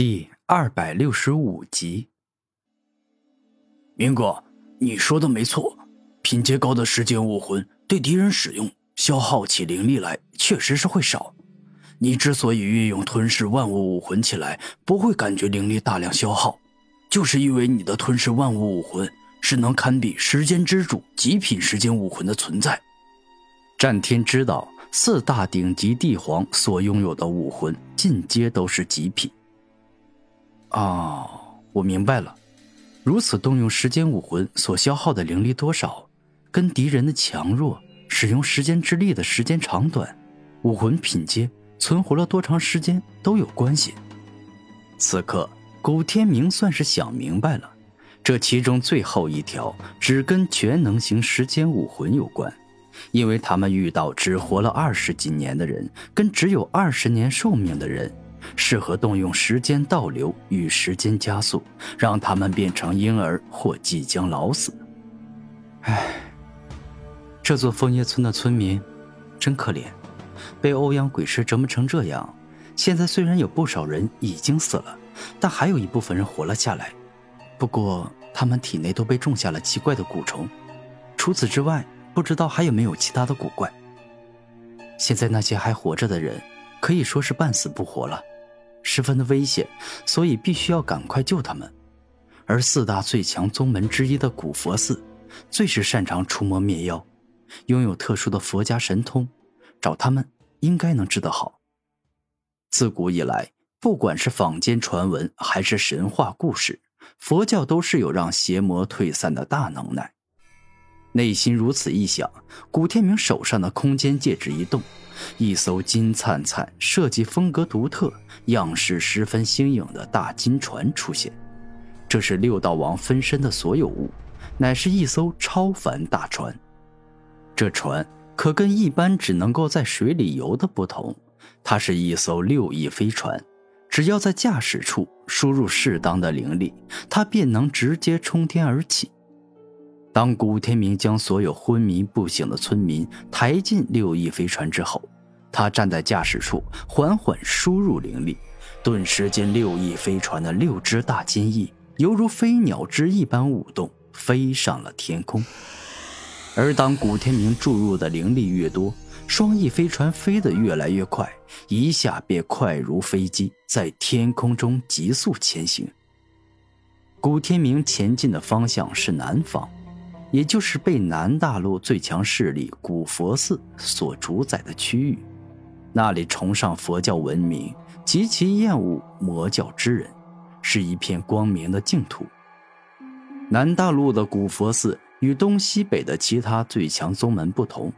第二百六十五集，明哥，你说的没错，品阶高的时间武魂对敌人使用消耗起灵力来确实是会少。你之所以运用吞噬万物武魂起来不会感觉灵力大量消耗，就是因为你的吞噬万物武魂是能堪比时间之主极品时间武魂的存在。战天知道四大顶级帝皇所拥有的武魂进阶都是极品。哦，我明白了。如此动用时间武魂所消耗的灵力多少，跟敌人的强弱、使用时间之力的时间长短、武魂品阶、存活了多长时间都有关系。此刻，古天明算是想明白了，这其中最后一条只跟全能型时间武魂有关，因为他们遇到只活了二十几年的人，跟只有二十年寿命的人。适合动用时间倒流与时间加速，让他们变成婴儿或即将老死。唉，这座枫叶村的村民真可怜，被欧阳鬼师折磨成这样。现在虽然有不少人已经死了，但还有一部分人活了下来。不过他们体内都被种下了奇怪的蛊虫，除此之外，不知道还有没有其他的古怪。现在那些还活着的人，可以说是半死不活了。十分的危险，所以必须要赶快救他们。而四大最强宗门之一的古佛寺，最是擅长除魔灭妖，拥有特殊的佛家神通，找他们应该能治得好。自古以来，不管是坊间传闻还是神话故事，佛教都是有让邪魔退散的大能耐。内心如此一想，古天明手上的空间戒指一动。一艘金灿灿、设计风格独特、样式十分新颖的大金船出现。这是六道王分身的所有物，乃是一艘超凡大船。这船可跟一般只能够在水里游的不同，它是一艘六翼飞船。只要在驾驶处输入适当的灵力，它便能直接冲天而起。当古天明将所有昏迷不醒的村民抬进六翼飞船之后，他站在驾驶处，缓缓输入灵力，顿时间六翼飞船的六只大金翼犹如飞鸟之一般舞动，飞上了天空。而当古天明注入的灵力越多，双翼飞船飞得越来越快，一下便快如飞机，在天空中急速前行。古天明前进的方向是南方。也就是被南大陆最强势力古佛寺所主宰的区域，那里崇尚佛教文明，极其厌恶魔教之人，是一片光明的净土。南大陆的古佛寺与东西北的其他最强宗门不同，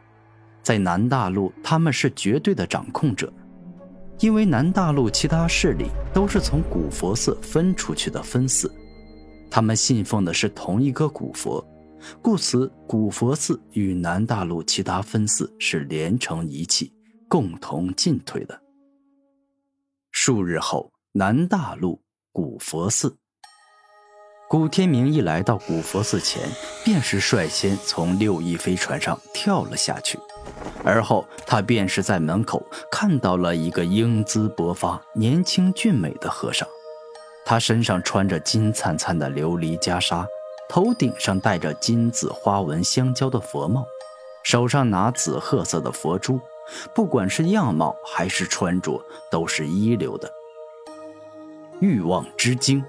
在南大陆他们是绝对的掌控者，因为南大陆其他势力都是从古佛寺分出去的分寺，他们信奉的是同一个古佛。故此，古佛寺与南大陆其他分寺是连成一气，共同进退的。数日后，南大陆古佛寺，古天明一来到古佛寺前，便是率先从六翼飞船上跳了下去，而后他便是在门口看到了一个英姿勃发、年轻俊美的和尚，他身上穿着金灿灿的琉璃袈裟。头顶上戴着金紫花纹相交的佛帽，手上拿紫褐色的佛珠，不管是样貌还是穿着，都是一流的。欲望之精。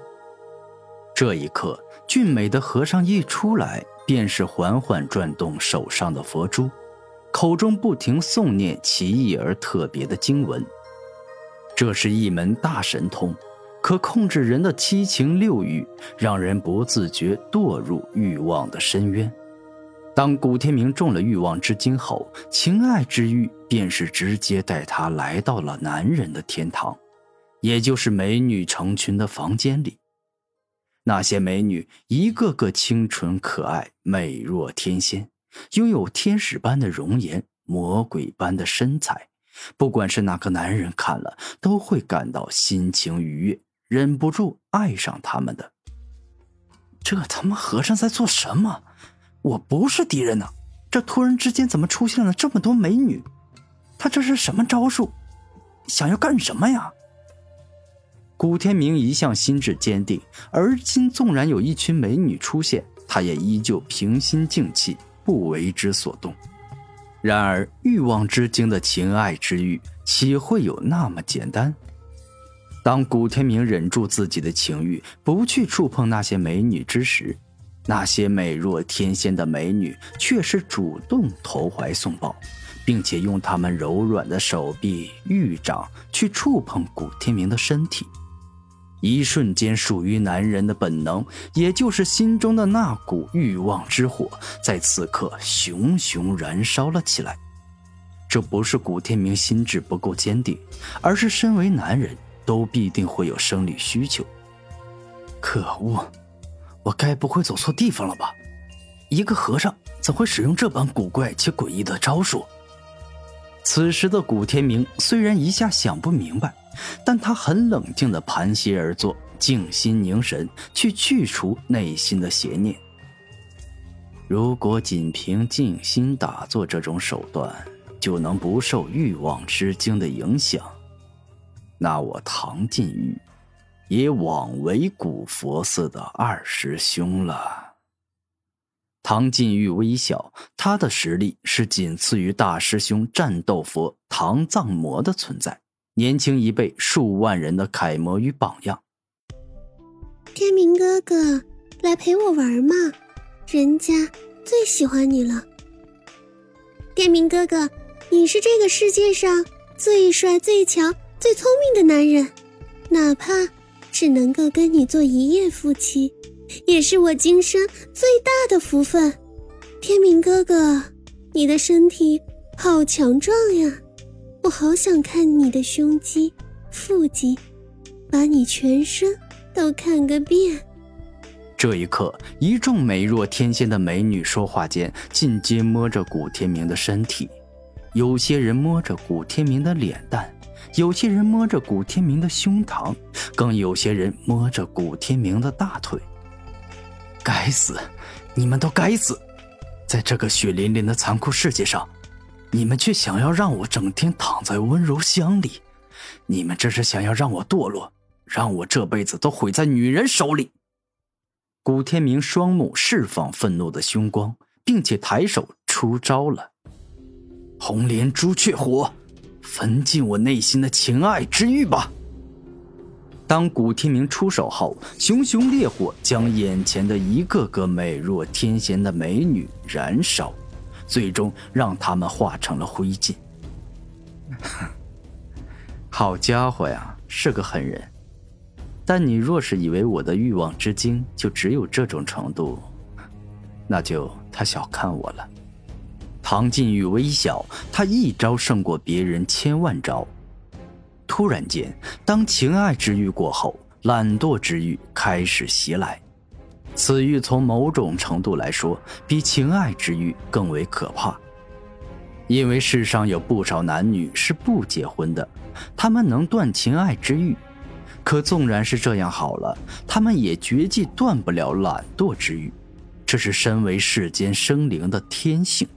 这一刻，俊美的和尚一出来，便是缓缓转动手上的佛珠，口中不停诵念奇异而特别的经文。这是一门大神通。可控制人的七情六欲，让人不自觉堕入欲望的深渊。当古天明中了欲望之精后，情爱之欲便是直接带他来到了男人的天堂，也就是美女成群的房间里。那些美女一个个清纯可爱，美若天仙，拥有天使般的容颜，魔鬼般的身材。不管是哪个男人看了，都会感到心情愉悦。忍不住爱上他们的，这他妈和尚在做什么？我不是敌人呢，这突然之间怎么出现了这么多美女？他这是什么招数？想要干什么呀？古天明一向心智坚定，而今纵然有一群美女出现，他也依旧平心静气，不为之所动。然而，欲望之精的情爱之欲，岂会有那么简单？当古天明忍住自己的情欲，不去触碰那些美女之时，那些美若天仙的美女却是主动投怀送抱，并且用她们柔软的手臂、玉掌去触碰古天明的身体。一瞬间，属于男人的本能，也就是心中的那股欲望之火，在此刻熊熊燃烧了起来。这不是古天明心智不够坚定，而是身为男人。都必定会有生理需求。可恶，我该不会走错地方了吧？一个和尚怎会使用这般古怪且诡异的招数？此时的古天明虽然一下想不明白，但他很冷静的盘膝而坐，静心凝神，去去除内心的邪念。如果仅凭静心打坐这种手段，就能不受欲望之精的影响？那我唐晋玉，也枉为古佛寺的二师兄了。唐晋玉微笑，他的实力是仅次于大师兄战斗佛唐藏魔的存在，年轻一辈数万人的楷模与榜样。天明哥哥，来陪我玩嘛，人家最喜欢你了。天明哥哥，你是这个世界上最帅最强。最聪明的男人，哪怕只能够跟你做一夜夫妻，也是我今生最大的福分。天明哥哥，你的身体好强壮呀，我好想看你的胸肌、腹肌，把你全身都看个遍。这一刻，一众美若天仙的美女说话间，尽皆摸着古天明的身体，有些人摸着古天明的脸蛋。有些人摸着古天明的胸膛，更有些人摸着古天明的大腿。该死，你们都该死！在这个血淋淋的残酷世界上，你们却想要让我整天躺在温柔乡里，你们这是想要让我堕落，让我这辈子都毁在女人手里！古天明双目释放愤怒的凶光，并且抬手出招了：红莲朱雀火。焚尽我内心的情爱之欲吧！当古天明出手后，熊熊烈火将眼前的一个个美若天仙的美女燃烧，最终让他们化成了灰烬。好家伙呀，是个狠人！但你若是以为我的欲望之精就只有这种程度，那就太小看我了。唐晋玉微笑，他一招胜过别人千万招。突然间，当情爱之欲过后，懒惰之欲开始袭来。此欲从某种程度来说，比情爱之欲更为可怕。因为世上有不少男女是不结婚的，他们能断情爱之欲，可纵然是这样好了，他们也绝技断不了懒惰之欲。这是身为世间生灵的天性。